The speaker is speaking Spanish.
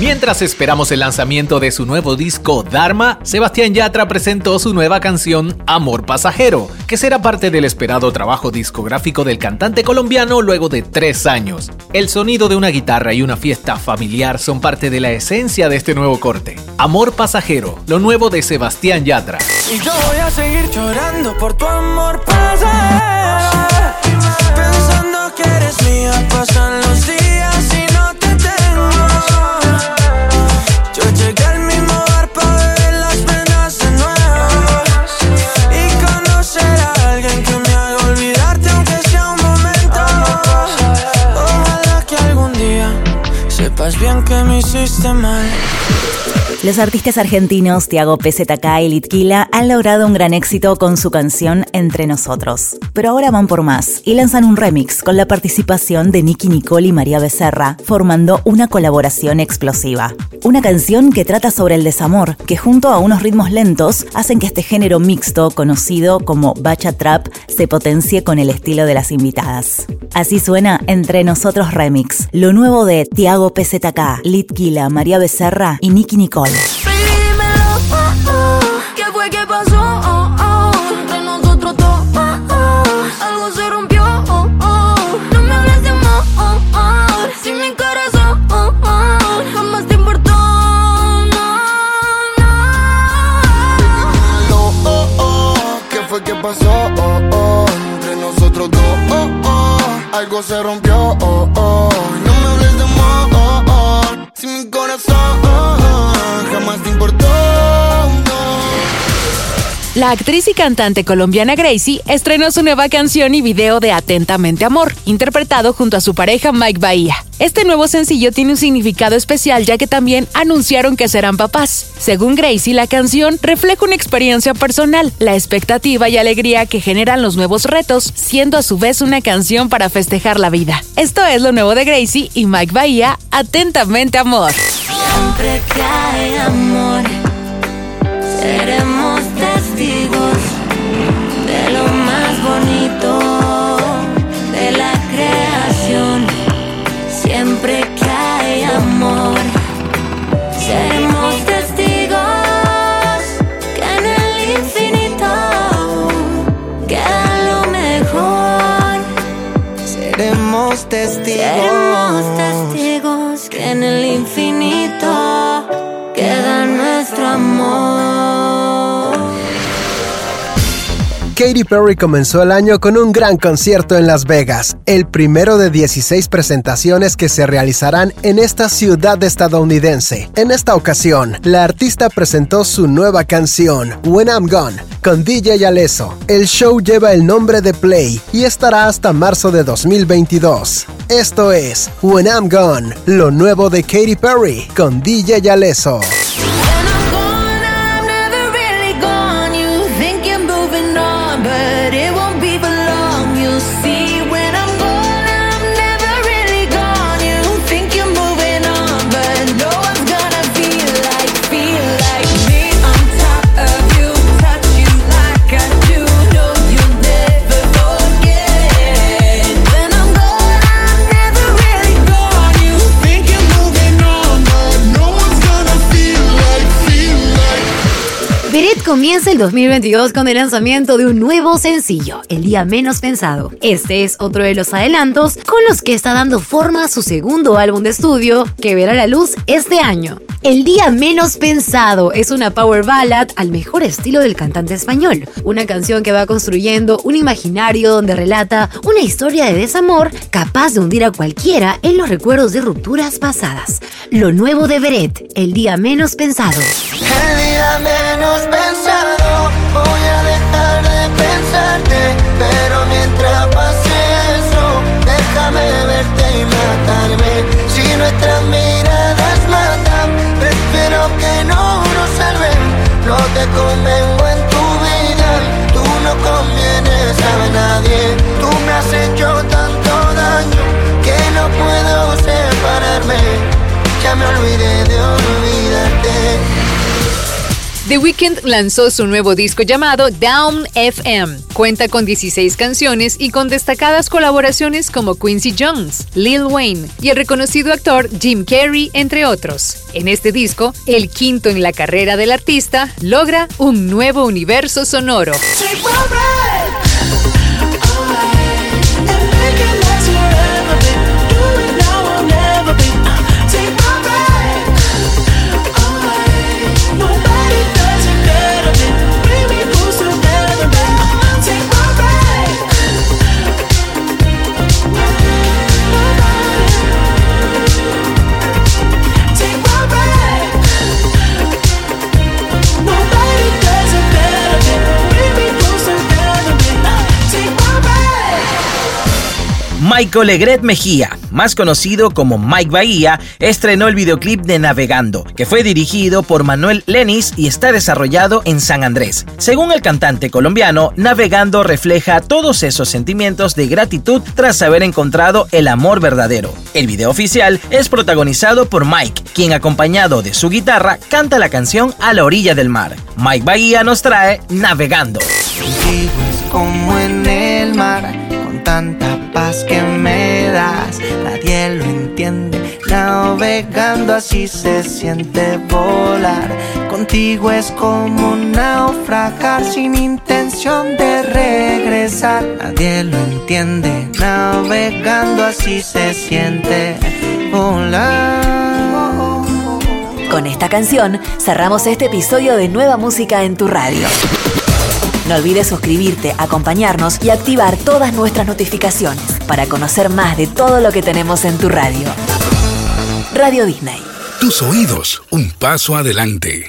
Mientras esperamos el lanzamiento de su nuevo disco Dharma, Sebastián Yatra presentó su nueva canción Amor Pasajero, que será parte del esperado trabajo discográfico del cantante colombiano luego de tres años. El sonido de una guitarra y una fiesta familiar son parte de la esencia de este nuevo corte. Amor Pasajero, lo nuevo de Sebastián Yatra. Y yo voy a seguir llorando por tu amor pasajero, pensando Los artistas argentinos Tiago PZK y Litquila han logrado un gran éxito con su canción Entre Nosotros. Pero ahora van por más y lanzan un remix con la participación de Nicky Nicole y María Becerra, formando una colaboración explosiva. Una canción que trata sobre el desamor, que junto a unos ritmos lentos hacen que este género mixto, conocido como Bacha Trap, se potencie con el estilo de las invitadas. Así suena Entre Nosotros Remix, lo nuevo de Tiago PZK, Litquila, María Becerra y Nicky Nicole. Dímelo, oh, oh, ¿qué fue que pasó? Oh, oh, entre nosotros dos, oh, oh, algo se rompió, oh, si mi corazón, oh, La actriz y cantante colombiana Gracie estrenó su nueva canción y video de Atentamente Amor, interpretado junto a su pareja Mike Bahía. Este nuevo sencillo tiene un significado especial ya que también anunciaron que serán papás. Según Gracie, la canción refleja una experiencia personal, la expectativa y alegría que generan los nuevos retos, siendo a su vez una canción para festejar la vida. Esto es lo nuevo de Gracie y Mike Bahía, Atentamente Amor. siempre amor, seremos Seremos testigos. Seremos testigos que en el infinito queda nuestro amor. Katy Perry comenzó el año con un gran concierto en Las Vegas, el primero de 16 presentaciones que se realizarán en esta ciudad estadounidense. En esta ocasión, la artista presentó su nueva canción, When I'm Gone, con DJ Alesso. El show lleva el nombre de Play y estará hasta marzo de 2022. Esto es When I'm Gone, lo nuevo de Katy Perry con DJ Alesso. Comienza el 2022 con el lanzamiento de un nuevo sencillo, El Día Menos Pensado. Este es otro de los adelantos con los que está dando forma a su segundo álbum de estudio, que verá la luz este año. El Día Menos Pensado es una power ballad al mejor estilo del cantante español, una canción que va construyendo un imaginario donde relata una historia de desamor capaz de hundir a cualquiera en los recuerdos de rupturas pasadas. Lo nuevo de Beret, El Día Menos Pensado. El día menos pensado The Weeknd lanzó su nuevo disco llamado Down FM. Cuenta con 16 canciones y con destacadas colaboraciones como Quincy Jones, Lil Wayne y el reconocido actor Jim Carrey, entre otros. En este disco, el quinto en la carrera del artista, logra un nuevo universo sonoro. Michael Legret Mejía, más conocido como Mike Bahía, estrenó el videoclip de Navegando, que fue dirigido por Manuel Lenis y está desarrollado en San Andrés. Según el cantante colombiano, Navegando refleja todos esos sentimientos de gratitud tras haber encontrado el amor verdadero. El video oficial es protagonizado por Mike, quien acompañado de su guitarra canta la canción A la orilla del mar. Mike Bahía nos trae Navegando. Navegando así se siente volar. Contigo es como naufragar sin intención de regresar. Nadie lo entiende, navegando así se siente volar. Con esta canción cerramos este episodio de Nueva Música en tu radio. No olvides suscribirte, acompañarnos y activar todas nuestras notificaciones para conocer más de todo lo que tenemos en tu radio. Radio Disney. Tus oídos, un paso adelante.